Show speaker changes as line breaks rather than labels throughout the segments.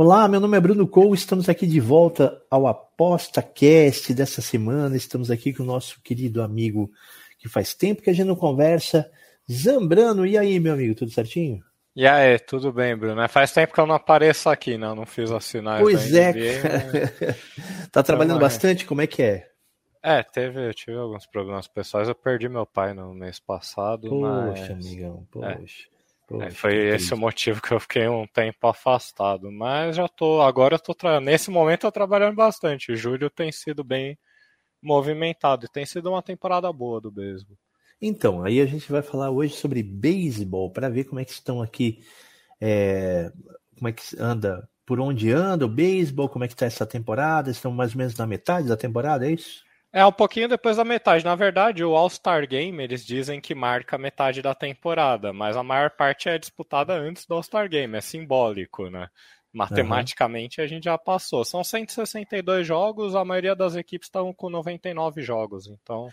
Olá, meu nome é Bruno Cole, estamos aqui de volta ao ApostaCast dessa semana. Estamos aqui com o nosso querido amigo que faz tempo que a gente não conversa, Zambrano. E aí, meu amigo, tudo certinho?
E aí, tudo bem, Bruno? Faz tempo que eu não apareço aqui, não, não fiz as sinais.
Pois é, NBA, tá trabalhando então, bastante? Como é que é?
É, teve, eu tive alguns problemas pessoais. Eu perdi meu pai no mês passado.
Poxa,
mas...
amigão, poxa. É.
É, foi esse o motivo que eu fiquei um tempo afastado. Mas já tô. Agora eu tô. Tra... Nesse momento eu tô trabalhando bastante. Julho tem sido bem movimentado e tem sido uma temporada boa do beisebol.
Então, aí a gente vai falar hoje sobre beisebol para ver como é que estão aqui, é, como é que anda, por onde anda o beisebol, como é que está essa temporada. Estão mais ou menos na metade da temporada, é isso?
É, um pouquinho depois da metade. Na verdade, o All-Star Game, eles dizem que marca metade da temporada, mas a maior parte é disputada antes do All-Star Game, é simbólico, né? Matematicamente uhum. a gente já passou. São 162 jogos, a maioria das equipes estão com 99 jogos, então...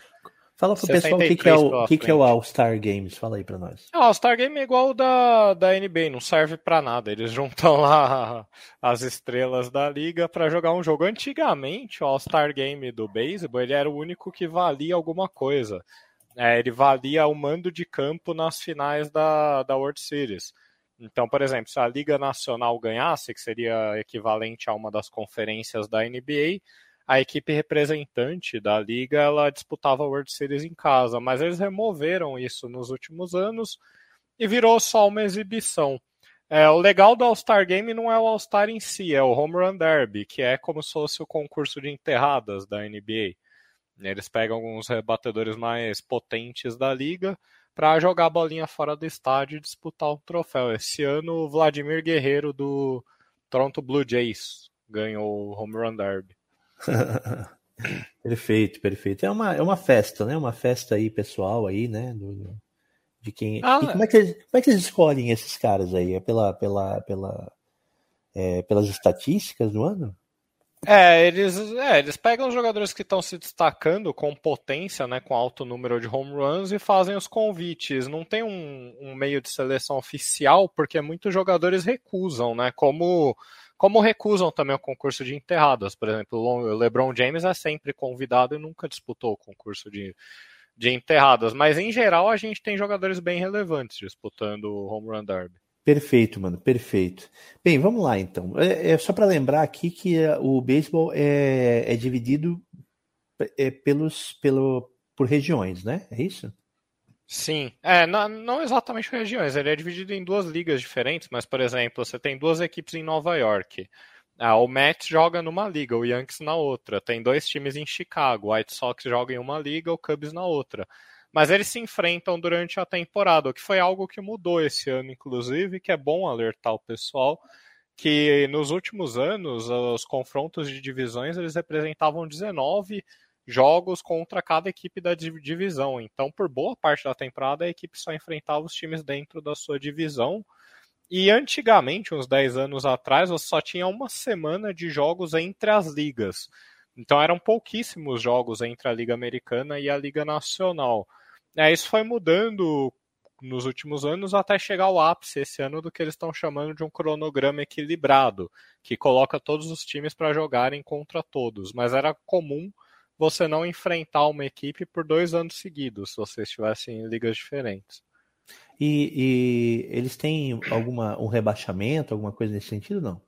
Fala pro pessoal o que, que, é o, que, que é o All-Star Games. Fala aí pra nós.
O All-Star Game é igual o da, da NBA, não serve para nada. Eles juntam lá as estrelas da liga para jogar um jogo. Antigamente, o All-Star Game do beisebol, ele era o único que valia alguma coisa. É, ele valia o mando de campo nas finais da, da World Series. Então, por exemplo, se a Liga Nacional ganhasse, que seria equivalente a uma das conferências da NBA, a equipe representante da liga ela disputava a World Series em casa, mas eles removeram isso nos últimos anos e virou só uma exibição. É, o legal do All-Star Game não é o All-Star em si, é o Home Run Derby, que é como se fosse o concurso de enterradas da NBA. Eles pegam alguns rebatedores mais potentes da liga para jogar a bolinha fora do estádio e disputar o troféu. Esse ano, o Vladimir Guerreiro do Toronto Blue Jays ganhou o Home Run Derby.
perfeito, perfeito. É uma, é uma festa, né? Uma festa aí pessoal aí, né? Do, de quem. Ah, como, é que, como é que eles escolhem esses caras aí? É pela, pela, pela, é, pelas estatísticas do ano?
É eles, é, eles pegam os jogadores que estão se destacando com potência, né, com alto número de home runs e fazem os convites. Não tem um, um meio de seleção oficial porque muitos jogadores recusam, né? Como como recusam também o concurso de enterradas. Por exemplo, o LeBron James é sempre convidado e nunca disputou o concurso de, de enterradas. Mas em geral a gente tem jogadores bem relevantes disputando o Home Run Derby.
Perfeito, mano, perfeito. Bem, vamos lá então. É, é só para lembrar aqui que é, o beisebol é, é dividido é, pelos, pelo, por regiões, né? É isso?
Sim, é, não, não, exatamente regiões, ele é dividido em duas ligas diferentes, mas, por exemplo, você tem duas equipes em Nova York. Ah, o Mets joga numa liga, o Yankees na outra. Tem dois times em Chicago, o White Sox joga em uma liga, o Cubs na outra. Mas eles se enfrentam durante a temporada, o que foi algo que mudou esse ano, inclusive, que é bom alertar o pessoal que nos últimos anos os confrontos de divisões eles representavam 19 jogos contra cada equipe da divisão. Então, por boa parte da temporada, a equipe só enfrentava os times dentro da sua divisão. E antigamente, uns 10 anos atrás, você só tinha uma semana de jogos entre as ligas. Então eram pouquíssimos jogos entre a Liga Americana e a Liga Nacional. É, isso foi mudando nos últimos anos até chegar ao ápice esse ano do que eles estão chamando de um cronograma equilibrado, que coloca todos os times para jogarem contra todos. Mas era comum você não enfrentar uma equipe por dois anos seguidos, se vocês estivessem em ligas diferentes.
E, e, eles têm alguma um rebaixamento, alguma coisa nesse sentido, não?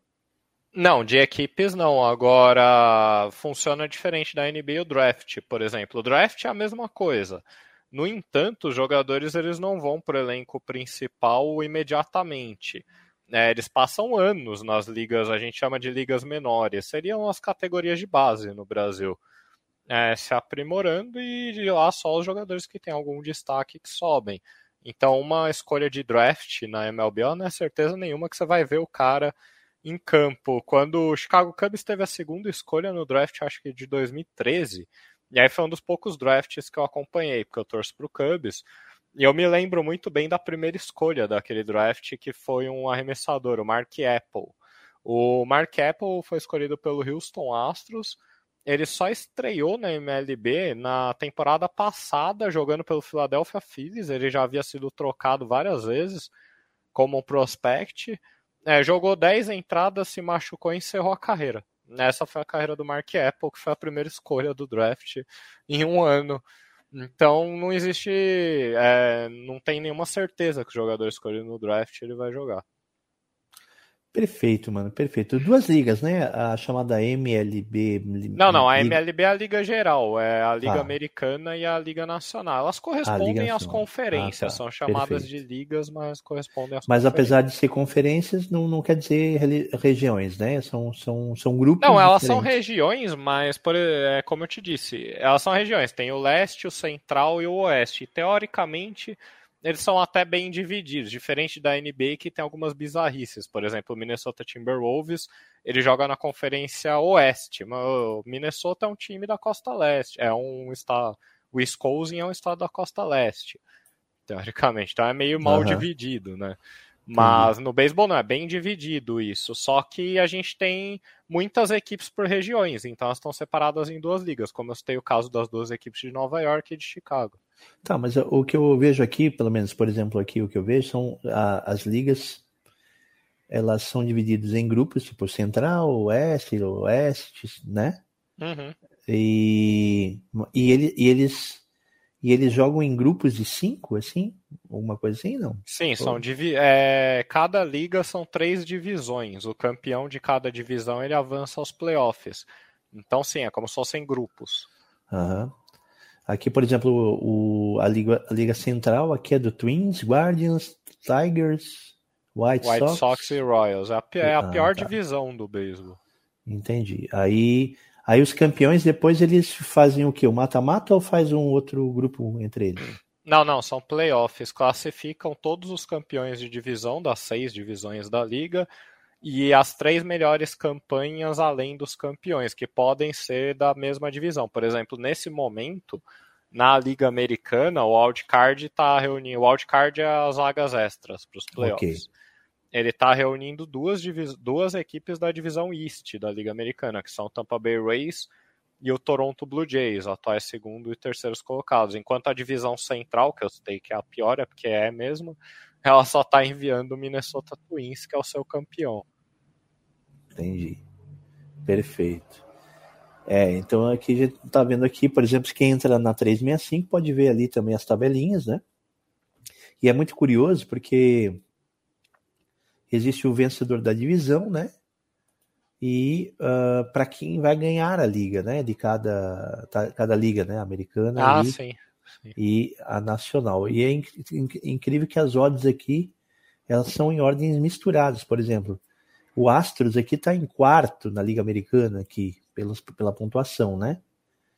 Não, de equipes não. Agora funciona diferente da NBA o draft, por exemplo. O draft é a mesma coisa. No entanto, os jogadores eles não vão para o elenco principal imediatamente. É, eles passam anos nas ligas, a gente chama de ligas menores. Seriam as categorias de base no Brasil é, se aprimorando e de lá só os jogadores que têm algum destaque que sobem. Então, uma escolha de draft na MLB não é certeza nenhuma que você vai ver o cara em campo. Quando o Chicago Cubs teve a segunda escolha no draft, acho que de 2013, e aí foi um dos poucos drafts que eu acompanhei, porque eu torço para o Cubs. E eu me lembro muito bem da primeira escolha daquele draft, que foi um arremessador, o Mark Apple. O Mark Apple foi escolhido pelo Houston Astros. Ele só estreou na MLB na temporada passada, jogando pelo Philadelphia Phillies. Ele já havia sido trocado várias vezes como prospect. É, jogou 10 entradas, se machucou e encerrou a carreira. Essa foi a carreira do Mark Apple, que foi a primeira escolha do draft em um ano. Então não existe. É, não tem nenhuma certeza que o jogador escolhido no draft ele vai jogar.
Perfeito, mano, perfeito. Duas ligas, né? A chamada MLB.
Não, não, a MLB é a Liga Geral, é a Liga ah. Americana e a Liga Nacional. Elas correspondem às conferências, ah, tá. são chamadas perfeito. de ligas, mas correspondem às
Mas apesar de ser conferências, não, não quer dizer regiões, né? São, são, são grupos.
Não, elas diferentes. são regiões, mas, por, é, como eu te disse, elas são regiões. Tem o leste, o central e o oeste. E, teoricamente eles são até bem divididos, diferente da NBA que tem algumas bizarrices. Por exemplo, o Minnesota Timberwolves, ele joga na Conferência Oeste. O Minnesota é um time da Costa Leste, é um estado, o Wisconsin é um estado da Costa Leste, teoricamente. Então é meio mal uhum. dividido, né? Mas no beisebol não, é bem dividido isso. Só que a gente tem muitas equipes por regiões, então elas estão separadas em duas ligas, como eu citei o caso das duas equipes de Nova York e de Chicago.
Tá, mas o que eu vejo aqui, pelo menos, por exemplo, aqui o que eu vejo são a, as ligas, elas são divididas em grupos, tipo Central, Oeste, Oeste, né?
Uhum.
E, e, ele, e eles e eles jogam em grupos de cinco, assim? Alguma coisa assim, não?
Sim, são divi é, cada liga são três divisões. O campeão de cada divisão ele avança aos playoffs. Então, sim, é como se fossem grupos.
Uhum. Aqui, por exemplo, o, a, Liga, a Liga Central aqui é do Twins, Guardians, Tigers, White,
White
Sox.
Sox e Royals. É a, é a ah, pior tá. divisão do beisebol.
Entendi. Aí Aí os campeões depois eles fazem o que? O mata-mata ou faz um outro grupo entre eles?
Não, não, são playoffs. Classificam todos os campeões de divisão das seis divisões da liga e as três melhores campanhas além dos campeões, que podem ser da mesma divisão. Por exemplo, nesse momento, na Liga Americana, o wildcard está reunindo. O wildcard é as vagas extras para os playoffs. Okay ele está reunindo duas, duas equipes da divisão East da Liga Americana, que são o Tampa Bay Rays e o Toronto Blue Jays, atuais segundo e terceiros colocados. Enquanto a divisão central, que eu sei que é a pior, é porque é mesmo, ela só está enviando o Minnesota Twins, que é o seu campeão.
Entendi. Perfeito. É, então aqui a gente tá vendo aqui, por exemplo, quem entra na 365 pode ver ali também as tabelinhas, né? E é muito curioso porque existe o vencedor da divisão, né? E uh, ah, para quem vai ganhar a liga, né? De cada, cada liga, né? Americana
ah, sim,
sim. E a nacional. E é inc inc incrível que as odds aqui elas são em ordens misturadas. Por exemplo, o Astros aqui está em quarto na liga americana aqui pelos, pela pontuação, né?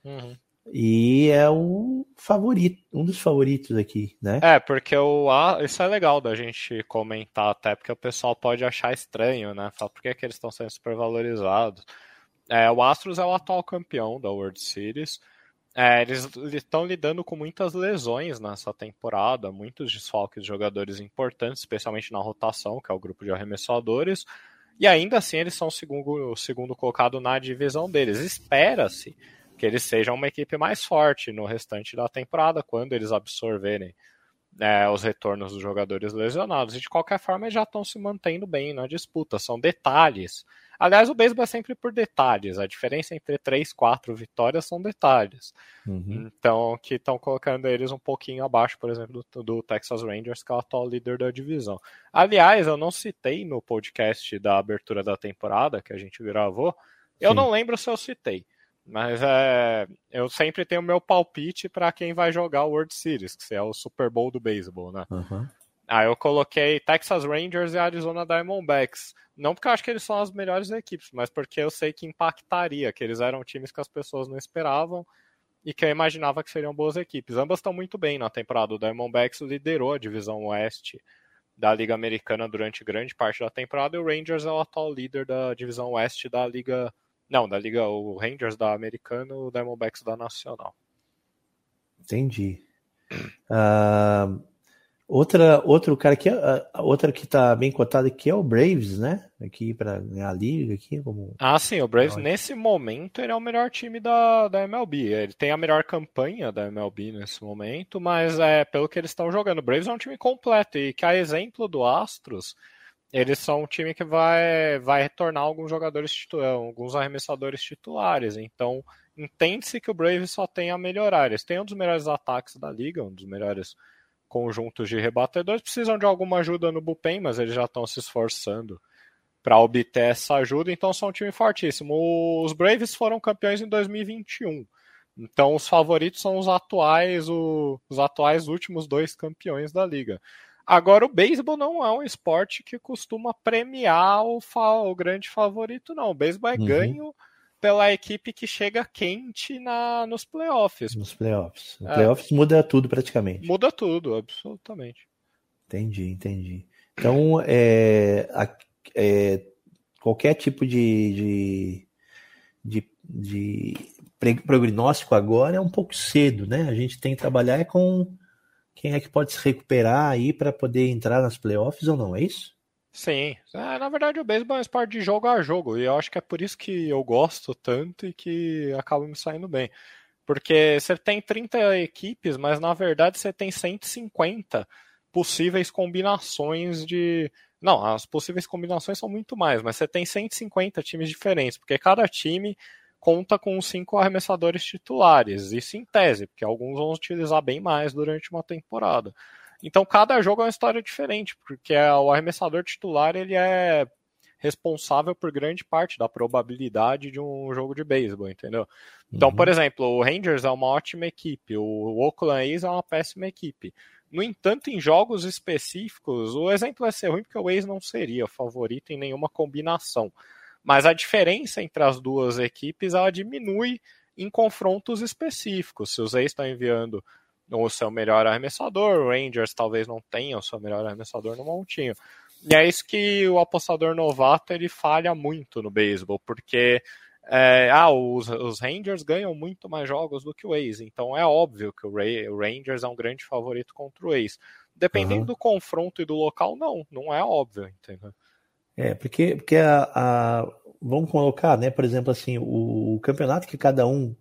Uhum.
E é o favorito, um dos favoritos aqui, né?
É, porque o isso é legal da gente comentar até, porque o pessoal pode achar estranho, né? Falar por que, que eles estão sendo supervalorizados. É, o Astros é o atual campeão da World Series. É, eles estão lidando com muitas lesões nessa temporada, muitos desfalques de jogadores importantes, especialmente na rotação, que é o grupo de arremessadores. E ainda assim eles são o segundo, o segundo colocado na divisão deles. Espera-se que eles sejam uma equipe mais forte no restante da temporada, quando eles absorverem é, os retornos dos jogadores lesionados. E de qualquer forma, eles já estão se mantendo bem na disputa. São detalhes. Aliás, o beisebol é sempre por detalhes. A diferença entre três, quatro vitórias são detalhes. Uhum. Então, que estão colocando eles um pouquinho abaixo, por exemplo, do, do, Texas Rangers, que é o atual líder da divisão. Aliás, eu não citei no podcast da abertura da temporada que a gente gravou. Eu Sim. não lembro se eu citei. Mas é, eu sempre tenho meu palpite para quem vai jogar o World Series, que é o Super Bowl do beisebol, né?
Uhum.
Aí eu coloquei Texas Rangers e Arizona Diamondbacks. Não porque eu acho que eles são as melhores equipes, mas porque eu sei que impactaria, que eles eram times que as pessoas não esperavam e que eu imaginava que seriam boas equipes. Ambas estão muito bem na temporada. O Diamondbacks liderou a divisão oeste da Liga Americana durante grande parte da temporada, e o Rangers é o atual líder da divisão oeste da Liga. Não, da Liga, o Rangers da Americana e o Diamondbacks da Nacional.
Entendi. Uh, Outra, outro cara que outra que tá bem cotado aqui é o Braves, né? Aqui para ganhar a liga aqui como
Ah, sim, o Braves nesse momento ele é o melhor time da, da MLB. Ele tem a melhor campanha da MLB nesse momento, mas é pelo que eles estão jogando. O Braves é um time completo e que a exemplo do Astros, eles são um time que vai vai retornar alguns jogadores titulares, alguns arremessadores titulares. Então, entende-se que o Braves só tem a melhorar. Eles têm um dos melhores ataques da liga, um dos melhores conjuntos de rebatedores precisam de alguma ajuda no bullpen, mas eles já estão se esforçando para obter essa ajuda, então são um time fortíssimo. Os Braves foram campeões em 2021. Então os favoritos são os atuais, os atuais últimos dois campeões da liga. Agora o beisebol não é um esporte que costuma premiar o, o grande favorito, não. O beisebol é uhum. ganho pela equipe que chega quente na, nos playoffs.
Nos playoffs. É. playoffs muda tudo praticamente.
Muda tudo, absolutamente.
Entendi, entendi. Então, é, é qualquer tipo de, de, de, de prognóstico agora é um pouco cedo, né? A gente tem que trabalhar com quem é que pode se recuperar aí para poder entrar nas playoffs ou não, é isso?
Sim, é, na verdade o beisebol é um esporte de jogo a jogo, e eu acho que é por isso que eu gosto tanto e que acaba me saindo bem. Porque você tem 30 equipes, mas na verdade você tem 150 possíveis combinações de. Não, as possíveis combinações são muito mais, mas você tem 150 times diferentes, porque cada time conta com cinco arremessadores titulares, isso em tese, porque alguns vão utilizar bem mais durante uma temporada. Então cada jogo é uma história diferente, porque é, o arremessador titular ele é responsável por grande parte da probabilidade de um jogo de beisebol, entendeu? Então, uhum. por exemplo, o Rangers é uma ótima equipe, o Oakland A's é uma péssima equipe. No entanto, em jogos específicos, o exemplo vai ser ruim porque o A's não seria favorito em nenhuma combinação. Mas a diferença entre as duas equipes ela diminui em confrontos específicos. Se os A's estão enviando o seu melhor arremessador, o Rangers talvez não tenha o seu melhor arremessador no montinho. E é isso que o apostador novato ele falha muito no beisebol, porque é, ah, os, os, Rangers ganham muito mais jogos do que o Ace, então é óbvio que o, Ray, o Rangers é um grande favorito contra o Ace. Dependendo uhum. do confronto e do local, não, não é óbvio, entendeu?
É, porque, porque a, a, vamos colocar, né, por exemplo, assim, o, o campeonato que cada um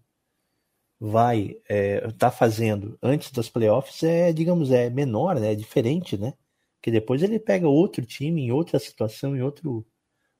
vai estar é, tá fazendo antes das playoffs é, digamos, é menor, né? É diferente, né? Que depois ele pega outro time em outra situação, em outro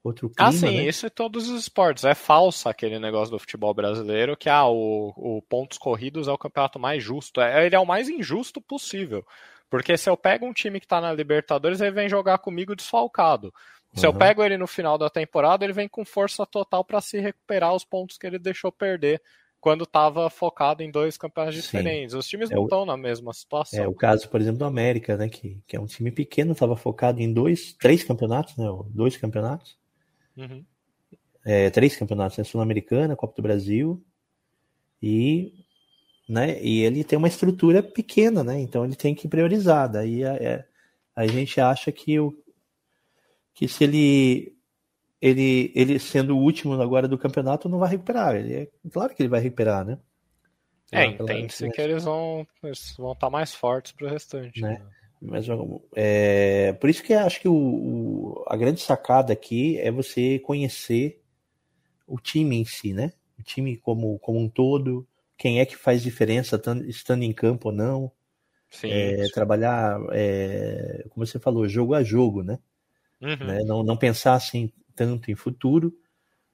outro
ah,
clima.
Ah, sim,
né?
isso em todos os esportes. É falso aquele negócio do futebol brasileiro que ah, o, o pontos corridos é o campeonato mais justo. É, ele é o mais injusto possível. Porque se eu pego um time que está na Libertadores, ele vem jogar comigo desfalcado. Se uhum. eu pego ele no final da temporada, ele vem com força total para se recuperar os pontos que ele deixou perder quando estava focado em dois campeonatos diferentes. Os times é não estão na mesma situação.
É o caso, por exemplo, do América, né? Que, que é um time pequeno, estava focado em dois, três campeonatos, né? Dois campeonatos. Uhum. É, três campeonatos, né? Sul-Americana, Copa do Brasil. E, né, e ele tem uma estrutura pequena, né? Então ele tem que priorizar. Daí a, é, a gente acha que, o, que se ele ele, ele sendo o último agora do campeonato, não vai recuperar. Ele é, claro que ele vai recuperar, né?
É, entende-se que eles vão, eles vão estar mais fortes para o restante. Né?
né? Mas, é, por isso que acho que o, o, a grande sacada aqui é você conhecer o time em si, né? O time como, como um todo, quem é que faz diferença estando em campo ou não. Sim, é, trabalhar, é, como você falou, jogo a jogo, né? Uhum. né? Não, não pensar assim, tanto em futuro.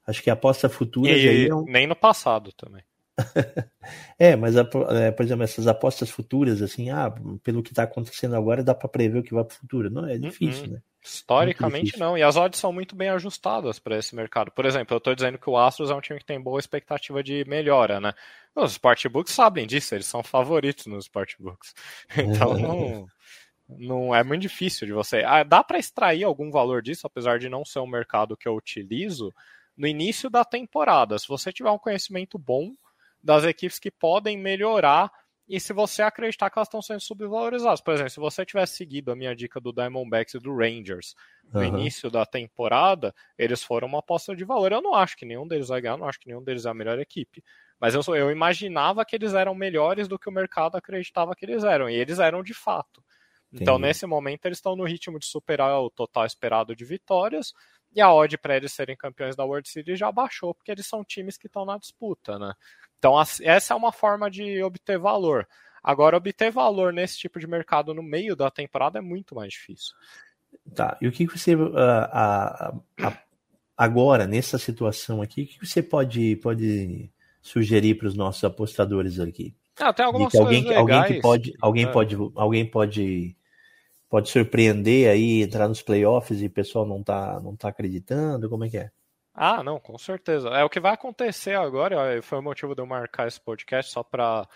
Acho que a aposta futura.
E é um... nem no passado também.
é, mas, é, por exemplo, essas apostas futuras, assim, ah, pelo que está acontecendo agora, dá para prever o que vai para o futuro. Não, é difícil, uhum. né?
Historicamente difícil. não, e as odds são muito bem ajustadas para esse mercado. Por exemplo, eu estou dizendo que o Astros é um time que tem boa expectativa de melhora, né? Os sportbooks sabem disso, eles são favoritos nos sportbooks. Então não, não é muito difícil de você. Ah, dá para extrair algum valor disso, apesar de não ser um mercado que eu utilizo, no início da temporada. Se você tiver um conhecimento bom das equipes que podem melhorar e se você acreditar que elas estão sendo subvalorizadas. Por exemplo, se você tivesse seguido a minha dica do Diamondbacks e do Rangers no uhum. início da temporada, eles foram uma aposta de valor. Eu não acho que nenhum deles vai ganhar, não acho que nenhum deles é a melhor equipe. Mas eu, eu imaginava que eles eram melhores do que o mercado acreditava que eles eram, e eles eram de fato. Então, Entendi. nesse momento, eles estão no ritmo de superar o total esperado de vitórias, e a odd para eles serem campeões da World Series já baixou, porque eles são times que estão na disputa, né? Então, essa é uma forma de obter valor. Agora, obter valor nesse tipo de mercado no meio da temporada é muito mais difícil.
Tá, e o que você. Uh, uh, uh, agora, nessa situação aqui, o que você pode, pode sugerir para os nossos apostadores aqui?
Ah, tem algumas
que alguém, legais, alguém que pode, alguém é. pode, alguém pode, pode surpreender aí, entrar nos playoffs e o pessoal não tá, não tá acreditando, como é que é?
Ah, não, com certeza. É o que vai acontecer agora. Foi o motivo de eu marcar esse podcast só para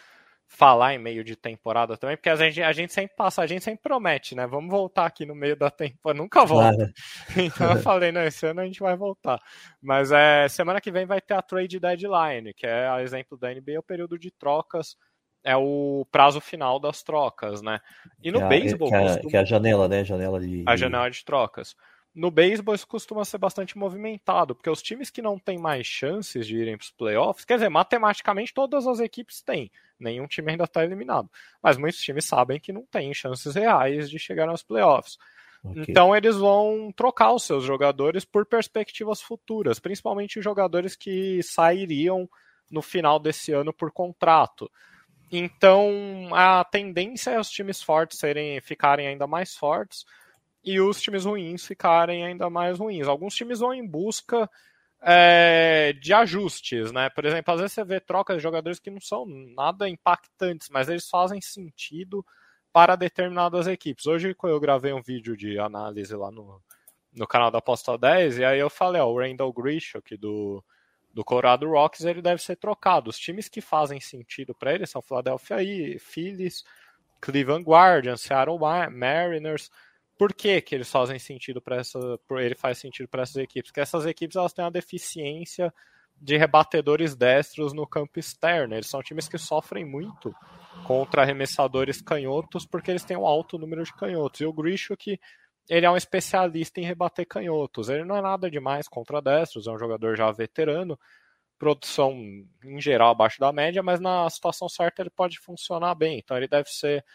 falar em meio de temporada também, porque a gente, a gente sempre passa, a gente sempre promete, né? Vamos voltar aqui no meio da temporada, nunca volta. Claro. Então eu falei, não, esse ano a gente vai voltar. Mas é, semana que vem vai ter a trade deadline, que é, a exemplo da NBA, o período de trocas, é o prazo final das trocas, né? E no
que
beisebol.
Que, é, costuma... que é a janela, né? Janela de.
A janela de trocas. No beisebol isso costuma ser bastante movimentado, porque os times que não têm mais chances de irem para os playoffs, quer dizer, matematicamente todas as equipes têm, nenhum time ainda está eliminado, mas muitos times sabem que não têm chances reais de chegar nos playoffs. Okay. Então eles vão trocar os seus jogadores por perspectivas futuras, principalmente os jogadores que sairiam no final desse ano por contrato. Então a tendência é os times fortes serem, ficarem ainda mais fortes e os times ruins ficarem ainda mais ruins. Alguns times vão em busca é, de ajustes, né? Por exemplo, às vezes você vê trocas de jogadores que não são nada impactantes, mas eles fazem sentido para determinadas equipes. Hoje eu gravei um vídeo de análise lá no, no canal da Aposta 10, e aí eu falei, ó, o Randall Grisham, do, do Colorado Rocks, ele deve ser trocado. Os times que fazem sentido para ele são Philadelphia Phillies, Cleveland Guardians, Seattle Mariners, por que, que eles fazem sentido para essa. Ele faz sentido para essas equipes? Porque essas equipes elas têm uma deficiência de rebatedores destros no campo externo. Eles são times que sofrem muito contra arremessadores canhotos porque eles têm um alto número de canhotos. E o Grisho que ele é um especialista em rebater canhotos. Ele não é nada demais contra destros, é um jogador já veterano, produção em geral abaixo da média, mas na situação certa ele pode funcionar bem. Então ele deve ser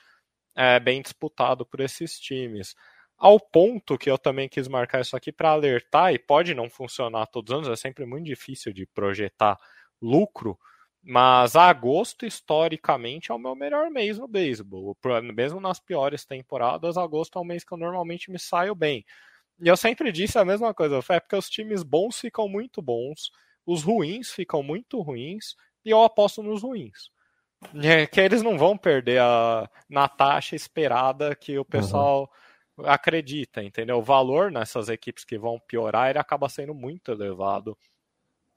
é, bem disputado por esses times. Ao ponto que eu também quis marcar isso aqui para alertar, e pode não funcionar todos os anos, é sempre muito difícil de projetar lucro, mas agosto, historicamente, é o meu melhor mês no beisebol. Mesmo nas piores temporadas, agosto é um mês que eu normalmente me saio bem. E eu sempre disse a mesma coisa, é porque os times bons ficam muito bons, os ruins ficam muito ruins, e eu aposto nos ruins. É, que eles não vão perder a, na taxa esperada que o pessoal. Uhum acredita, entendeu? O valor nessas equipes que vão piorar, ele acaba sendo muito elevado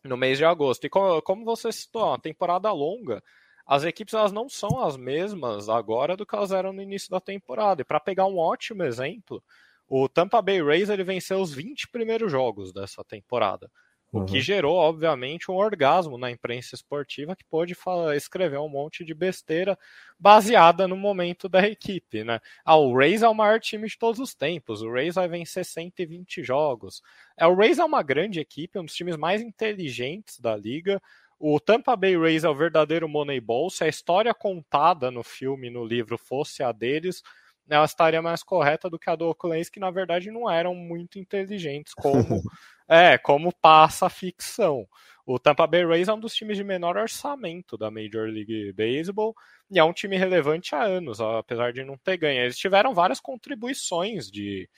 no mês de agosto. E como, como você citou, uma temporada longa, as equipes elas não são as mesmas agora do que elas eram no início da temporada. E para pegar um ótimo exemplo, o Tampa Bay Rays ele venceu os 20 primeiros jogos dessa temporada. O que uhum. gerou, obviamente, um orgasmo na imprensa esportiva que pôde falar, escrever um monte de besteira baseada no momento da equipe, né? Ah, o Rays é o maior time de todos os tempos, o Rays vai vencer 120 jogos. É, o Rays é uma grande equipe, um dos times mais inteligentes da liga. O Tampa Bay Rays é o verdadeiro Moneyball. Se a história contada no filme, no livro, fosse a deles, ela estaria mais correta do que a do Oakland, que na verdade não eram muito inteligentes, como é, como passa a ficção. O Tampa Bay Rays é um dos times de menor orçamento da Major League Baseball e é um time relevante há anos, apesar de não ter ganho. Eles tiveram várias contribuições de,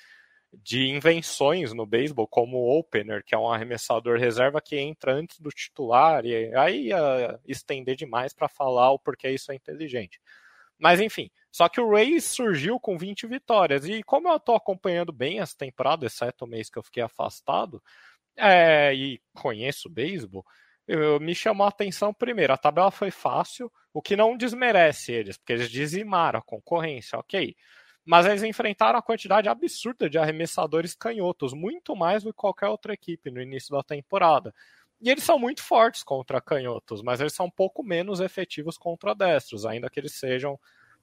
de invenções no beisebol, como o opener, que é um arremessador reserva que entra antes do titular, e aí ia estender demais para falar o porquê isso é inteligente. Mas enfim, só que o Rays surgiu com 20 vitórias. E como eu estou acompanhando bem essa temporada, exceto o mês que eu fiquei afastado, é, e conheço o beisebol, eu, me chamou a atenção primeiro. A tabela foi fácil, o que não desmerece eles, porque eles dizimaram a concorrência, ok. Mas eles enfrentaram a quantidade absurda de arremessadores canhotos, muito mais do que qualquer outra equipe no início da temporada. E eles são muito fortes contra canhotos, mas eles são um pouco menos efetivos contra destros, ainda que eles sejam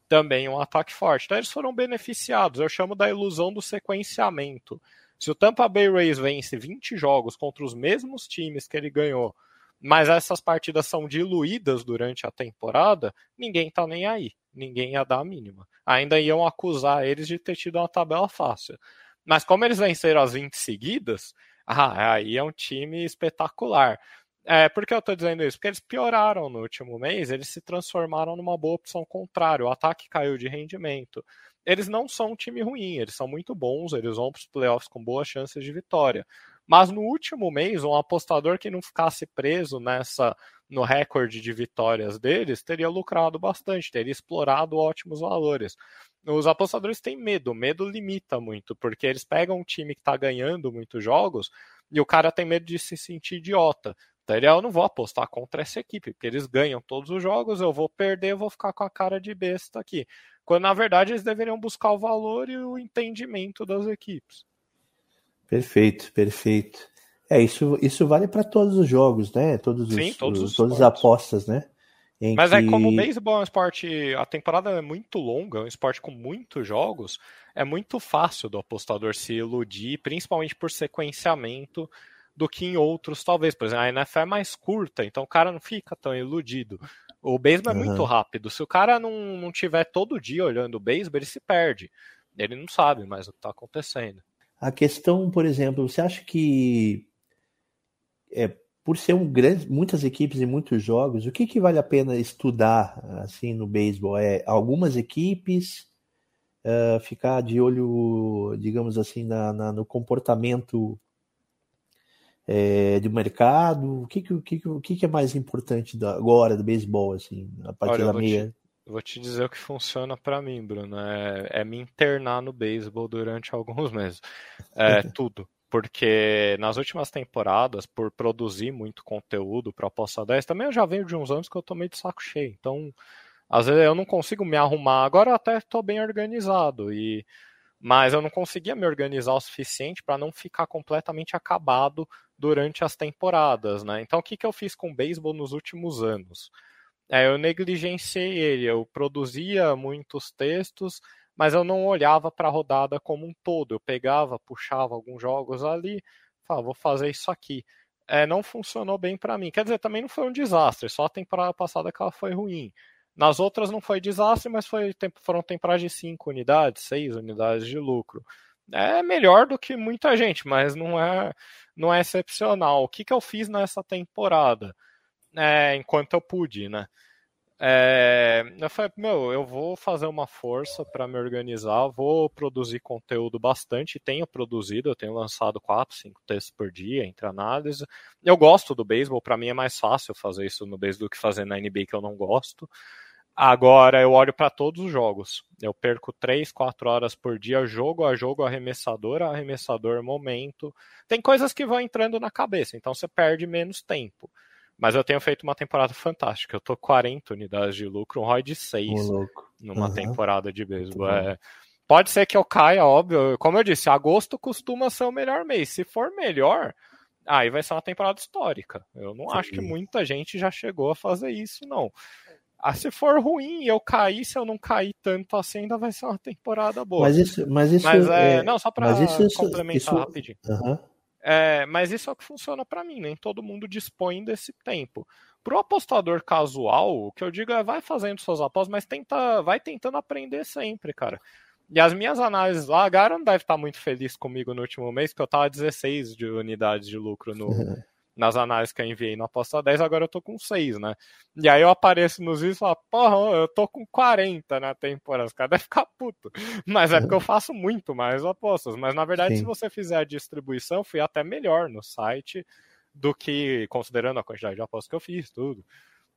também um ataque forte. Então eles foram beneficiados. Eu chamo da ilusão do sequenciamento. Se o Tampa Bay Rays vence 20 jogos contra os mesmos times que ele ganhou, mas essas partidas são diluídas durante a temporada, ninguém tá nem aí. Ninguém ia dar a mínima. Ainda iam acusar eles de ter tido uma tabela fácil. Mas como eles venceram as 20 seguidas, ah, aí é um time espetacular. É, por que eu estou dizendo isso? Porque eles pioraram no último mês, eles se transformaram numa boa opção contrária, o ataque caiu de rendimento. Eles não são um time ruim, eles são muito bons, eles vão para os playoffs com boas chances de vitória. Mas no último mês, um apostador que não ficasse preso nessa no recorde de vitórias deles teria lucrado bastante, teria explorado ótimos valores. Os apostadores têm medo, medo limita muito, porque eles pegam um time que está ganhando muitos jogos e o cara tem medo de se sentir idiota. Então ah, eu não vou apostar contra essa equipe, porque eles ganham todos os jogos, eu vou perder, eu vou ficar com a cara de besta aqui. Quando na verdade eles deveriam buscar o valor e o entendimento das equipes.
Perfeito, perfeito. É, isso, isso vale para todos os jogos, né? Todos
Sim,
os,
todos os
todas as apostas, né?
Em Mas que... é como o beisebol é um esporte, a temporada é muito longa, é um esporte com muitos jogos, é muito fácil do apostador se iludir, principalmente por sequenciamento, do que em outros, talvez. Por exemplo, a NFL é mais curta, então o cara não fica tão iludido. O beisebol é muito rápido. Se o cara não, não tiver todo dia olhando o beisebol, ele se perde. Ele não sabe mais o que está acontecendo.
A questão, por exemplo, você acha que é, por ser um grande, muitas equipes e muitos jogos, o que, que vale a pena estudar assim no beisebol? É algumas equipes, uh, ficar de olho, digamos assim, na, na no comportamento é, do mercado? O que, que, o que, o que, é mais importante da, agora do beisebol, assim, a partir Olha, da meia?
Te, vou te dizer o que funciona para mim, Bruno. É, é, me internar no beisebol durante alguns meses. É tudo. Porque nas últimas temporadas, por produzir muito conteúdo para Aposta 10, também eu já venho de uns anos que eu tô meio de saco cheio. Então, às vezes eu não consigo me arrumar. Agora até estou bem organizado. e Mas eu não conseguia me organizar o suficiente para não ficar completamente acabado durante as temporadas, né? Então, o que, que eu fiz com o beisebol nos últimos anos? É, eu negligenciei ele, eu produzia muitos textos, mas eu não olhava para a rodada como um todo. Eu pegava, puxava alguns jogos ali, falava, vou fazer isso aqui. É, não funcionou bem para mim. Quer dizer, também não foi um desastre, só a temporada passada que ela foi ruim. Nas outras não foi desastre, mas foi, foram temporadas de 5 unidades, 6 unidades de lucro. É melhor do que muita gente, mas não é não é excepcional. O que, que eu fiz nessa temporada? É, enquanto eu pude, né? É, eu falei, meu, eu vou fazer uma força para me organizar, vou produzir conteúdo bastante, tenho produzido, eu tenho lançado 4, 5 textos por dia entre análise. Eu gosto do beisebol, para mim é mais fácil fazer isso no beisebol do que fazer na NBA que eu não gosto. Agora eu olho para todos os jogos. Eu perco 3, 4 horas por dia, jogo a jogo, arremessador a arremessador, momento. Tem coisas que vão entrando na cabeça, então você perde menos tempo. Mas eu tenho feito uma temporada fantástica. Eu tô 40 unidades de lucro, um ROI de 6 numa uhum. temporada de beisebol. É, pode ser que eu caia, óbvio. Como eu disse, agosto costuma ser o melhor mês. Se for melhor, aí vai ser uma temporada histórica. Eu não Sim. acho que muita gente já chegou a fazer isso, não. Ah, se for ruim e eu cair, se eu não cair tanto assim, ainda vai ser uma temporada boa.
Mas isso, mas isso
mas, é, é não, só para complementar isso, rapidinho. Uhum. É, mas isso é o que funciona para mim, nem todo mundo dispõe desse tempo. Para o apostador casual, o que eu digo é vai fazendo suas apostas, mas tenta, vai tentando aprender sempre, cara. E as minhas análises lá, a Gara não deve estar muito feliz comigo no último mês, porque eu tava 16 de unidades de lucro no, nas análises que eu enviei no Aposta 10, agora eu tô com 6, né? E aí eu apareço nos vídeos e falo, porra, eu tô com 40 na temporada, os caras devem ficar puto. Mas é porque eu faço muito mais apostas. Mas na verdade, Sim. se você fizer a distribuição, fui até melhor no site do que considerando a quantidade de apostas que eu fiz, tudo.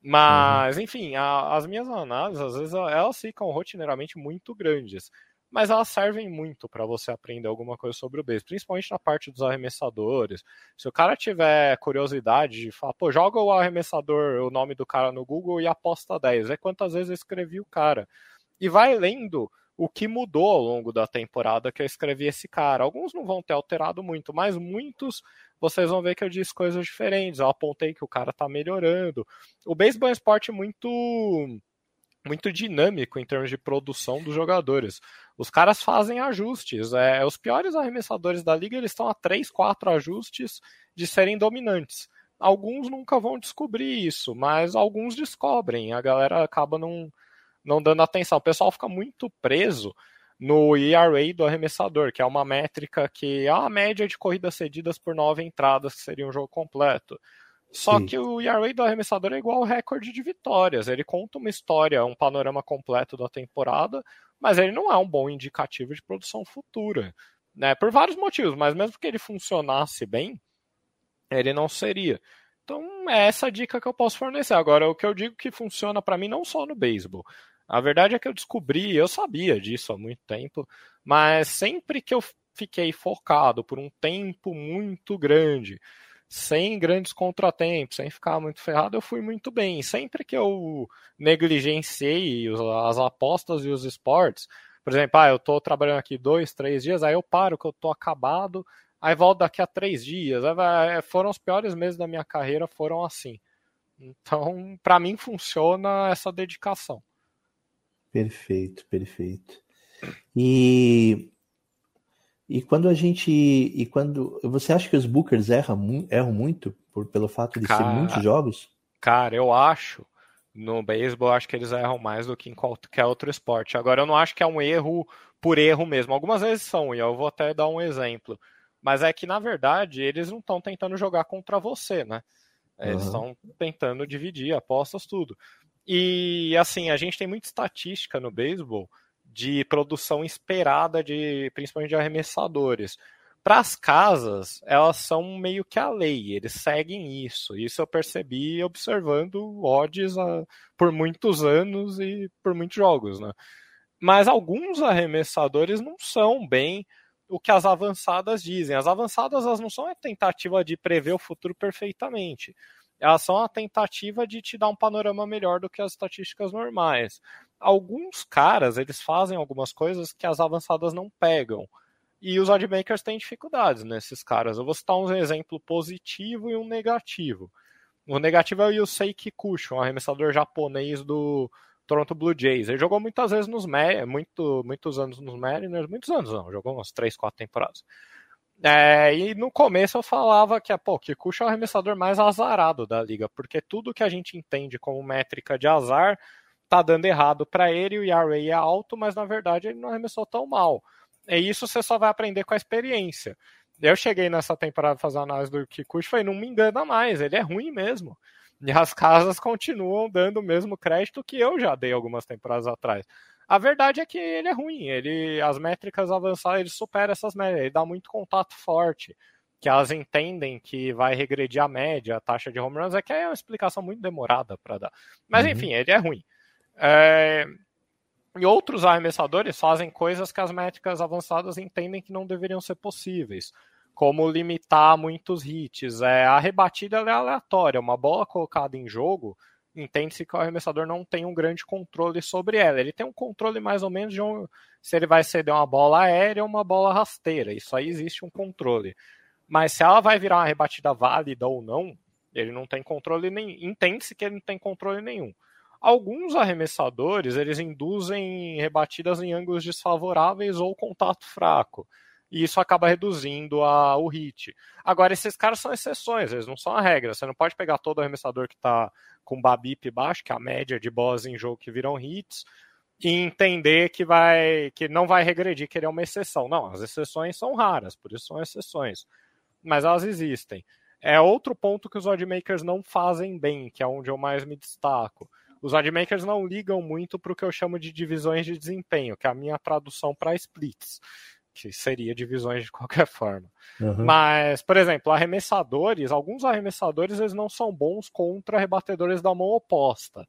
Mas, uhum. enfim, a, as minhas análises, às vezes, elas ficam rotineiramente muito grandes mas elas servem muito para você aprender alguma coisa sobre o base, principalmente na parte dos arremessadores. Se o cara tiver curiosidade de falar, pô, joga o arremessador, o nome do cara no Google e aposta 10, é quantas vezes eu escrevi o cara. E vai lendo o que mudou ao longo da temporada que eu escrevi esse cara. Alguns não vão ter alterado muito, mas muitos vocês vão ver que eu disse coisas diferentes. Eu apontei que o cara tá melhorando. O beisebol é um esporte muito muito dinâmico em termos de produção dos jogadores. Os caras fazem ajustes. É, os piores arremessadores da liga eles estão a 3, 4 ajustes de serem dominantes. Alguns nunca vão descobrir isso, mas alguns descobrem. A galera acaba não, não dando atenção. O pessoal fica muito preso no ERA do arremessador, que é uma métrica que é a média de corridas cedidas por nove entradas, que seria um jogo completo. Só Sim. que o ERA do arremessador é igual ao recorde de vitórias. Ele conta uma história, um panorama completo da temporada, mas ele não é um bom indicativo de produção futura. Né? Por vários motivos, mas mesmo que ele funcionasse bem, ele não seria. Então é essa dica que eu posso fornecer. Agora, o que eu digo que funciona para mim não só no beisebol. A verdade é que eu descobri, eu sabia disso há muito tempo, mas sempre que eu fiquei focado por um tempo muito grande, sem grandes contratempos, sem ficar muito ferrado, eu fui muito bem. Sempre que eu negligenciei as apostas e os esportes, por exemplo, ah, eu estou trabalhando aqui dois, três dias, aí eu paro que eu estou acabado, aí volto daqui a três dias. É, foram os piores meses da minha carreira, foram assim. Então, para mim funciona essa dedicação.
Perfeito, perfeito. E e quando a gente. E quando. Você acha que os Bookers erram, erram muito por, pelo fato de cara, ser muitos jogos?
Cara, eu acho. No beisebol, acho que eles erram mais do que em qualquer outro esporte. Agora, eu não acho que é um erro por erro mesmo. Algumas vezes são, e eu vou até dar um exemplo. Mas é que, na verdade, eles não estão tentando jogar contra você, né? Eles estão uhum. tentando dividir apostas, tudo. E, assim, a gente tem muita estatística no beisebol de produção esperada, de principalmente de arremessadores. Para as casas, elas são meio que a lei, eles seguem isso. Isso eu percebi observando odds a, por muitos anos e por muitos jogos, né? Mas alguns arremessadores não são bem o que as avançadas dizem. As avançadas elas não são a tentativa de prever o futuro perfeitamente. Elas são a tentativa de te dar um panorama melhor do que as estatísticas normais alguns caras eles fazem algumas coisas que as avançadas não pegam. E os oddmakers têm dificuldades nesses caras. Eu vou citar um exemplo positivo e um negativo. O negativo é o Yusei Kikuchi, um arremessador japonês do Toronto Blue Jays. Ele jogou muitas vezes nos muito, muitos anos nos Mariners, muitos anos não, jogou umas 3, 4 temporadas. É, e no começo eu falava que pô, Kikuchi é o arremessador mais azarado da liga, porque tudo que a gente entende como métrica de azar tá dando errado para ele, o ERA é alto, mas na verdade ele não arremessou tão mal. E isso você só vai aprender com a experiência. Eu cheguei nessa temporada a fazer análise do Kikuchi e falei, não me engana mais, ele é ruim mesmo. E as casas continuam dando o mesmo crédito que eu já dei algumas temporadas atrás. A verdade é que ele é ruim, ele as métricas avançadas, ele supera essas médias, ele dá muito contato forte, que elas entendem que vai regredir a média, a taxa de home runs, é que é uma explicação muito demorada para dar. Mas uhum. enfim, ele é ruim. É... E outros arremessadores fazem coisas que as métricas avançadas entendem que não deveriam ser possíveis, como limitar muitos hits. É, a rebatida é aleatória, uma bola colocada em jogo, entende-se que o arremessador não tem um grande controle sobre ela. Ele tem um controle mais ou menos de um, se ele vai ceder uma bola aérea ou uma bola rasteira. Isso aí existe um controle. Mas se ela vai virar uma rebatida válida ou não, ele não tem controle nenhum. Entende-se que ele não tem controle nenhum. Alguns arremessadores eles induzem rebatidas em ângulos desfavoráveis ou contato fraco. E isso acaba reduzindo a, o hit. Agora, esses caras são exceções, eles não são a regra. Você não pode pegar todo arremessador que está com babip baixo, que é a média de bolas em jogo que viram hits, e entender que vai que não vai regredir, que ele é uma exceção. Não, as exceções são raras, por isso são exceções. Mas elas existem. É outro ponto que os oddmakers não fazem bem, que é onde eu mais me destaco os oddmakers não ligam muito para o que eu chamo de divisões de desempenho, que é a minha tradução para splits, que seria divisões de qualquer forma. Uhum. Mas, por exemplo, arremessadores, alguns arremessadores eles não são bons contra rebatedores da mão oposta.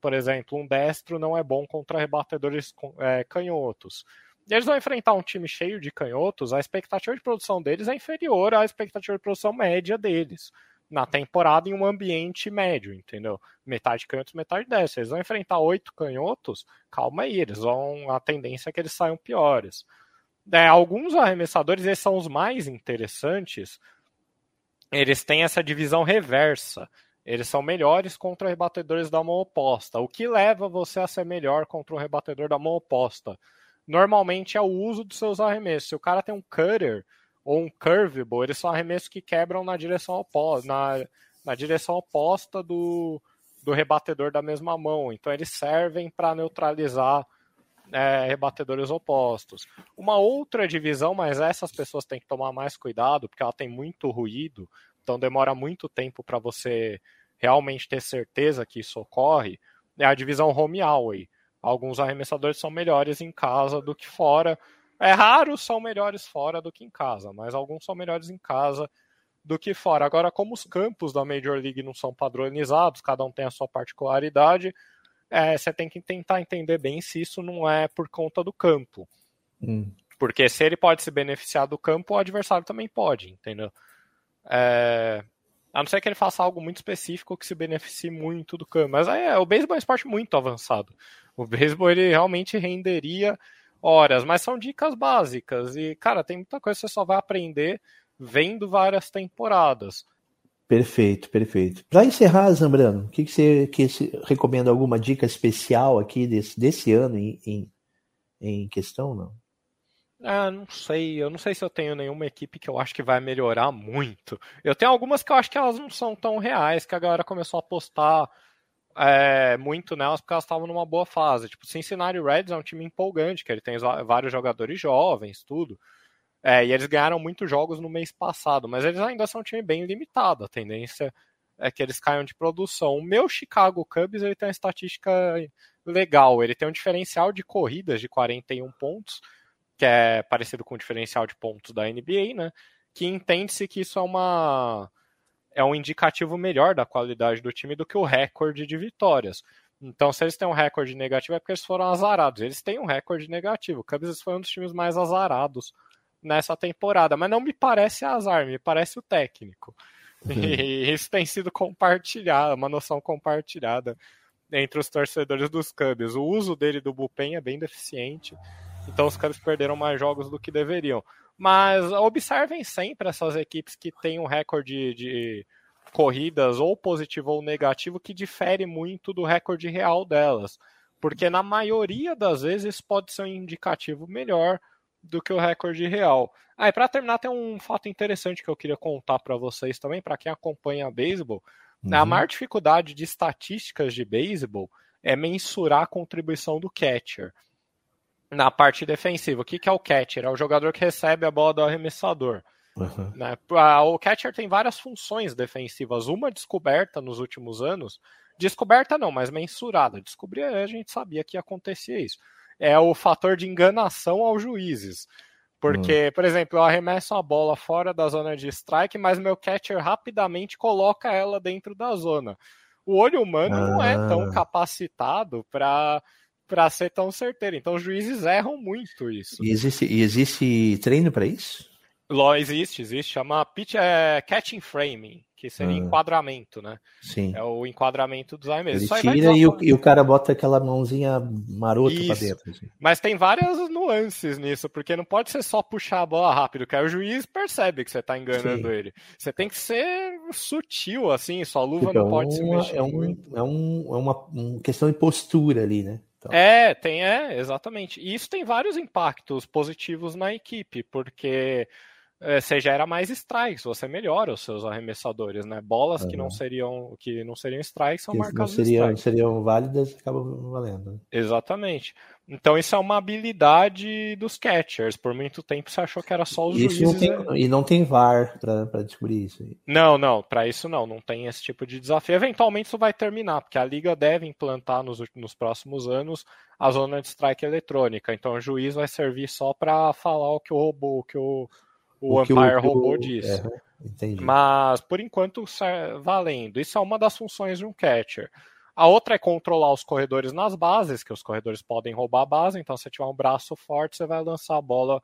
Por exemplo, um destro não é bom contra rebatedores é, canhotos. E eles vão enfrentar um time cheio de canhotos, a expectativa de produção deles é inferior à expectativa de produção média deles. Na temporada em um ambiente médio, entendeu? Metade canhotos, metade dessa. Eles vão enfrentar oito canhotos, calma aí, eles vão. A tendência é que eles saiam piores. É, alguns arremessadores, esses são os mais interessantes, eles têm essa divisão reversa. Eles são melhores contra rebatedores da mão oposta. O que leva você a ser melhor contra um rebatedor da mão oposta? Normalmente é o uso dos seus arremessos. Se o cara tem um cutter ou um curveball, eles são arremessos que quebram na direção oposta, na, na direção oposta do, do rebatedor da mesma mão. Então eles servem para neutralizar é, rebatedores opostos. Uma outra divisão, mas essas pessoas têm que tomar mais cuidado, porque ela tem muito ruído, então demora muito tempo para você realmente ter certeza que isso ocorre, é a divisão home away. Alguns arremessadores são melhores em casa do que fora. É raro são melhores fora do que em casa, mas alguns são melhores em casa do que fora. Agora, como os campos da Major League não são padronizados, cada um tem a sua particularidade, é, você tem que tentar entender bem se isso não é por conta do campo. Hum. Porque se ele pode se beneficiar do campo, o adversário também pode, entendeu? É, a não ser que ele faça algo muito específico que se beneficie muito do campo. Mas é, o beisebol é um esporte muito avançado. O beisebol ele realmente renderia horas, mas são dicas básicas. E, cara, tem muita coisa que você só vai aprender vendo várias temporadas.
Perfeito, perfeito. Para encerrar, Zambrano, o que, que você que recomenda alguma dica especial aqui desse, desse ano em, em, em questão, não?
Ah, não sei. Eu não sei se eu tenho nenhuma equipe que eu acho que vai melhorar muito. Eu tenho algumas que eu acho que elas não são tão reais, que a galera começou a apostar é, muito nelas porque elas estavam numa boa fase. Tipo, Cincinnati Reds é um time empolgante, que ele tem vários jogadores jovens, tudo. É, e eles ganharam muitos jogos no mês passado, mas eles ainda são um time bem limitado. A tendência é que eles caiam de produção. O meu Chicago Cubs ele tem uma estatística legal. Ele tem um diferencial de corridas de 41 pontos que é parecido com o diferencial de pontos da NBA, né? Que entende-se que isso é uma é um indicativo melhor da qualidade do time do que o recorde de vitórias. Então, se eles têm um recorde negativo, é porque eles foram azarados. Eles têm um recorde negativo. O Cubs foi um dos times mais azarados nessa temporada. Mas não me parece azar, me parece o técnico. Uhum. E isso tem sido compartilhado, uma noção compartilhada entre os torcedores dos Cubs. O uso dele do bullpen é bem deficiente. Então os caras perderam mais jogos do que deveriam. Mas observem sempre essas equipes que têm um recorde de corridas ou positivo ou negativo que difere muito do recorde real delas. Porque na maioria das vezes pode ser um indicativo melhor do que o recorde real. Ah, e para terminar, tem um fato interessante que eu queria contar para vocês também, para quem acompanha beisebol. Uhum. A maior dificuldade de estatísticas de beisebol é mensurar a contribuição do catcher na parte defensiva. O que, que é o catcher? É o jogador que recebe a bola do arremessador. Uhum. Né? O catcher tem várias funções defensivas. Uma descoberta nos últimos anos, descoberta não, mas mensurada. Descobrir a gente sabia que acontecia isso. É o fator de enganação aos juízes. Porque, uhum. por exemplo, eu arremesso a bola fora da zona de strike, mas meu catcher rapidamente coloca ela dentro da zona. O olho humano ah. não é tão ah. capacitado para para ser tão certeiro. Então os juízes erram muito isso.
E existe, e existe treino para isso?
Lá existe, existe. Chama pitch, é, catching framing, que seria ah. enquadramento, né?
Sim.
É o enquadramento dos arremessos.
Ele tira e o, e o, cara bota aquela mãozinha marota para dentro. Assim.
Mas tem várias nuances nisso, porque não pode ser só puxar a bola rápido, que aí o juiz percebe que você tá enganando Sim. ele. Você tem que ser sutil, assim, sua luva tipo, não pode uma, se mexer.
É, um, é, um, é uma, uma questão de postura ali, né?
Então. É, tem, é, exatamente. E isso tem vários impactos positivos na equipe, porque é, você gera mais strikes, você melhora os seus arremessadores, né? Bolas uhum. que não seriam que não seriam strikes são que marcadas
não seriam, strikes. seriam válidas acabam valendo. Né?
Exatamente. Então isso é uma habilidade dos catchers. Por muito tempo você achou que era só os
isso
juízes.
Não tem, né? E não tem VAR para descobrir isso.
Não, não, para isso não, não tem esse tipo de desafio. Eventualmente isso vai terminar, porque a liga deve implantar nos, nos próximos anos a zona de strike eletrônica. Então o juiz vai servir só para falar o que o robô, que o o, o Empire o, roubou disso. É, Mas, por enquanto, valendo. Isso é uma das funções de um catcher. A outra é controlar os corredores nas bases, que os corredores podem roubar a base, então se tiver um braço forte, você vai lançar a bola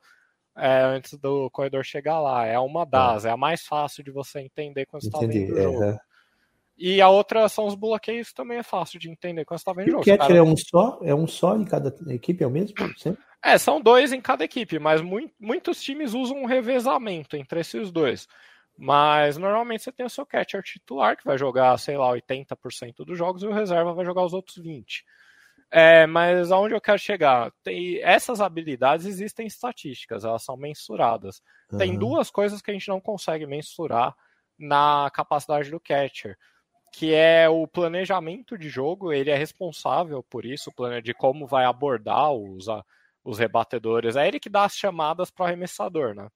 é, antes do corredor chegar lá. É uma das, é, é a mais fácil de você entender quando você está vendo o jogo. É, e a outra são os bloqueios, também é fácil de entender quando você está vendo o jogo.
O catcher cara... é um só? É um só em cada equipe? É o mesmo? Sempre?
É, são dois em cada equipe, mas muito, muitos times usam um revezamento entre esses dois. Mas normalmente você tem o seu catcher titular, que vai jogar, sei lá, 80% dos jogos, e o reserva vai jogar os outros 20%. É, mas aonde eu quero chegar? Tem, essas habilidades existem estatísticas, elas são mensuradas. Uhum. Tem duas coisas que a gente não consegue mensurar na capacidade do catcher que é o planejamento de jogo, ele é responsável por isso, de como vai abordar os, os rebatedores. É ele que dá as chamadas para o arremessador, né?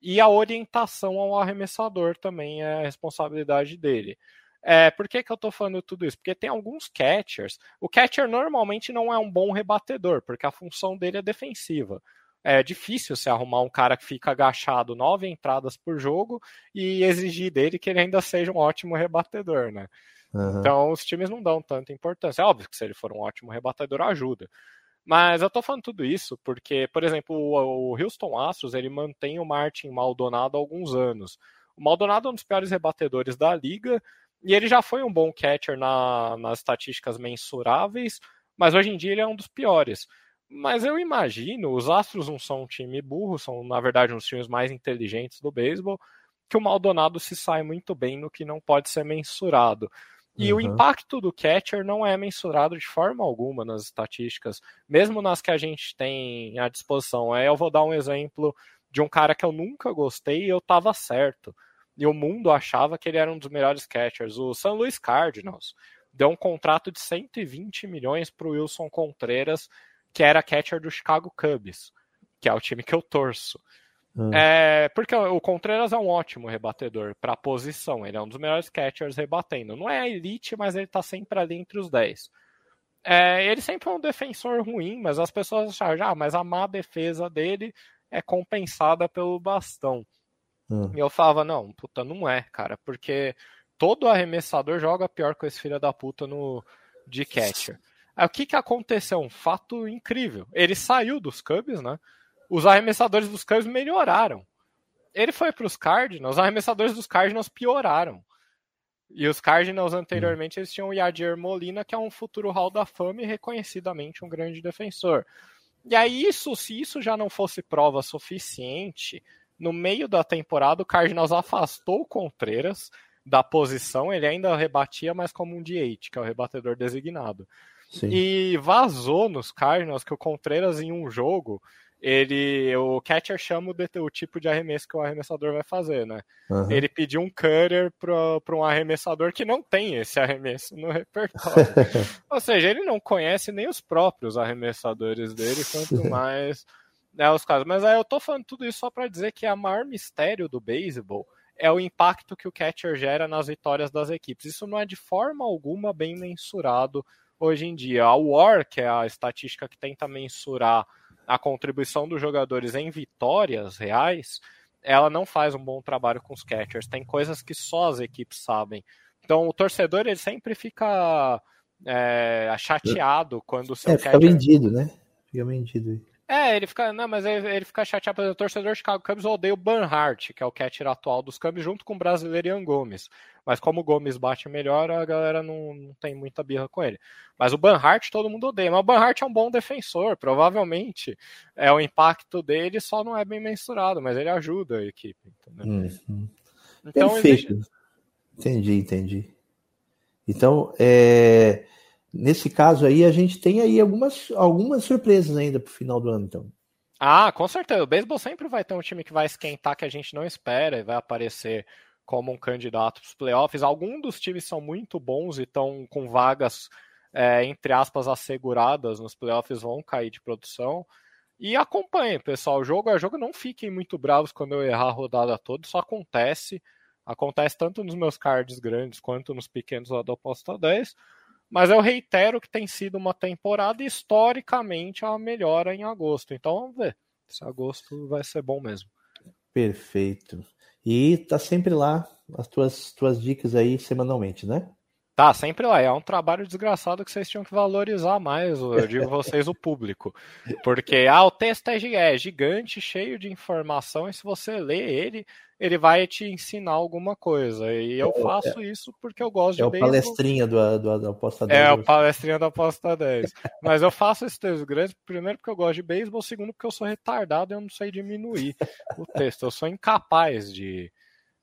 E a orientação ao arremessador também é responsabilidade dele. É, por que, que eu estou falando tudo isso? Porque tem alguns catchers. O catcher normalmente não é um bom rebatedor, porque a função dele é defensiva é difícil se arrumar um cara que fica agachado nove entradas por jogo e exigir dele que ele ainda seja um ótimo rebatedor, né? Uhum. Então os times não dão tanta importância. É óbvio que se ele for um ótimo rebatedor, ajuda. Mas eu tô falando tudo isso porque, por exemplo, o, Houston Astros ele mantém o Martin Maldonado há alguns anos. O Maldonado é um dos piores rebatedores da liga e ele já foi um bom catcher na, nas estatísticas mensuráveis, mas hoje em dia ele é um dos piores. Mas eu imagino, os Astros não são um time burro, são na verdade uns times mais inteligentes do beisebol, que o Maldonado se sai muito bem no que não pode ser mensurado. E uhum. o impacto do catcher não é mensurado de forma alguma nas estatísticas, mesmo nas que a gente tem à disposição. É, eu vou dar um exemplo de um cara que eu nunca gostei e eu estava certo. E o mundo achava que ele era um dos melhores catchers. O San Luis Cardinals deu um contrato de 120 milhões para o Wilson Contreras que era catcher do Chicago Cubs, que é o time que eu torço. Hum. É, porque o Contreras é um ótimo rebatedor para a posição, ele é um dos melhores catchers rebatendo. Não é a elite, mas ele está sempre ali entre os 10. É, ele sempre é um defensor ruim, mas as pessoas acharam, ah, mas a má defesa dele é compensada pelo bastão. Hum. E eu falava, não, puta, não é, cara, porque todo arremessador joga pior com esse filho da puta no de catcher. Aí, o que, que aconteceu? Um fato incrível. Ele saiu dos Cubs, né? Os arremessadores dos Cubs melhoraram. Ele foi para os Cardinals, os arremessadores dos Cardinals pioraram. E os Cardinals anteriormente eles tinham o Yadier Molina, que é um futuro Hall da Fama e reconhecidamente um grande defensor. E aí, isso, se isso já não fosse prova suficiente, no meio da temporada o Cardinals afastou o Contreras da posição, ele ainda rebatia, mas como um DH, que é o rebatedor designado. Sim. E vazou nos Cardinals que o Contreras em um jogo, ele o catcher chama o, o tipo de arremesso que o arremessador vai fazer, né? Uhum. Ele pediu um cutter para um arremessador que não tem esse arremesso no repertório. Ou seja, ele não conhece nem os próprios arremessadores dele, quanto mais né, os casos. Mas aí eu tô falando tudo isso só para dizer que a maior mistério do beisebol é o impacto que o catcher gera nas vitórias das equipes. Isso não é de forma alguma bem mensurado hoje em dia. A WAR, que é a estatística que tenta mensurar a contribuição dos jogadores em vitórias reais, ela não faz um bom trabalho com os catchers. Tem coisas que só as equipes sabem. Então o torcedor ele sempre fica é, chateado quando o seu
é,
fica
catcher... vendido, né? Fica vendido.
É, ele fica. Não, mas ele, ele fica chateado. O torcedor de Chicago Cubs odeia o Banhart, que é o catcher atual dos Cubs, junto com o brasileiro Ian Gomes. Mas como o Gomes bate melhor, a galera não, não tem muita birra com ele. Mas o Banhart todo mundo odeia. Mas o Banhart é um bom defensor, provavelmente. É o impacto dele só não é bem mensurado, mas ele ajuda a equipe.
Uhum. Então, Perfeito. Existe... Entendi, entendi. Então, é nesse caso aí, a gente tem aí algumas, algumas surpresas ainda para o final do ano, então.
Ah, com certeza. O beisebol sempre vai ter um time que vai esquentar que a gente não espera e vai aparecer como um candidato para os playoffs. Alguns dos times são muito bons e estão com vagas, é, entre aspas, asseguradas nos playoffs, vão cair de produção. E acompanhem, pessoal. Jogo a jogo, não fiquem muito bravos quando eu errar a rodada toda, isso acontece. Acontece tanto nos meus cards grandes quanto nos pequenos lá do Aposta 10. Mas eu reitero que tem sido uma temporada historicamente a melhora em agosto. Então vamos ver se agosto vai ser bom mesmo.
Perfeito. E tá sempre lá as tuas, tuas dicas aí semanalmente, né?
Tá, sempre lá. É um trabalho desgraçado que vocês tinham que valorizar mais, eu digo vocês, o público. Porque, ah, o texto é, é gigante, cheio de informação, e se você lê ele, ele vai te ensinar alguma coisa. E eu é, faço isso porque eu gosto de
É o beisebol. palestrinha do, do, do Aposta 10.
É, o palestrinha do Aposta 10. Mas eu faço esse texto grande, primeiro porque eu gosto de beisebol, segundo porque eu sou retardado e eu não sei diminuir o texto. Eu sou incapaz de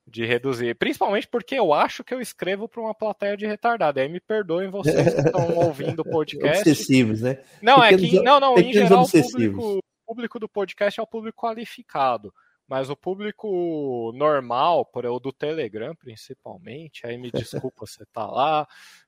de reduzir. Principalmente porque eu acho que eu escrevo para uma plateia de retardado. Aí me perdoem vocês que estão ouvindo o podcast.
Obsessivos, né?
Não, pequenos, é que. Não, não, em geral, o público, o público do podcast é o público qualificado. Mas o público normal, por o do Telegram principalmente, aí me desculpa você tá lá,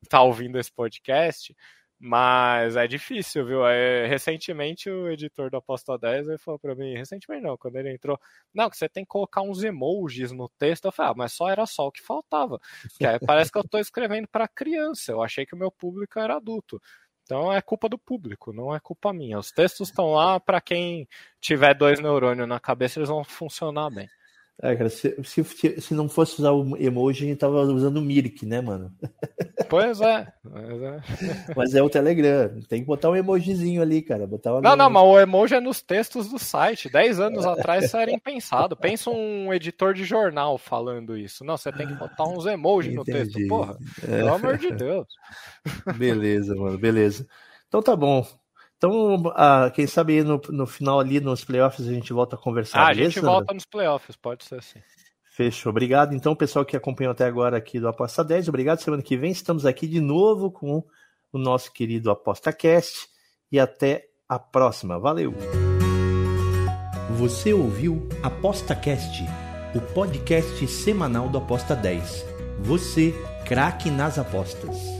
tá ouvindo esse podcast, mas é difícil, viu? É, recentemente o editor da Aposta 10 ele falou para mim, recentemente não, quando ele entrou, não, que você tem que colocar uns emojis no texto. Eu falei, ah, mas só era só o que faltava. Aí parece que eu estou escrevendo para criança. Eu achei que o meu público era adulto. Então é culpa do público, não é culpa minha. Os textos estão lá para quem tiver dois neurônios na cabeça, eles vão funcionar bem.
É, cara, se, se, se, não fosse usar o emoji, a gente tava usando o Mirk, né, mano?
Pois é. Mas é.
mas é o Telegram. Tem que botar um emojizinho ali, cara. Botar
não, não, mas o emoji é nos textos do site. Dez anos atrás isso era impensado. Pensa um editor de jornal falando isso. Não, você tem que botar uns emojis no texto. Porra, é. pelo amor de Deus.
Beleza, mano, beleza. Então tá bom. Então, ah, quem sabe no, no final ali, nos playoffs, a gente volta a conversar.
Ah, a gente volta nos playoffs, pode ser assim.
Fechou. Obrigado, então, pessoal que acompanhou até agora aqui do Aposta 10. Obrigado. Semana que vem estamos aqui de novo com o nosso querido ApostaCast. E até a próxima. Valeu! Você ouviu ApostaCast, o podcast semanal do Aposta 10. Você, craque nas apostas.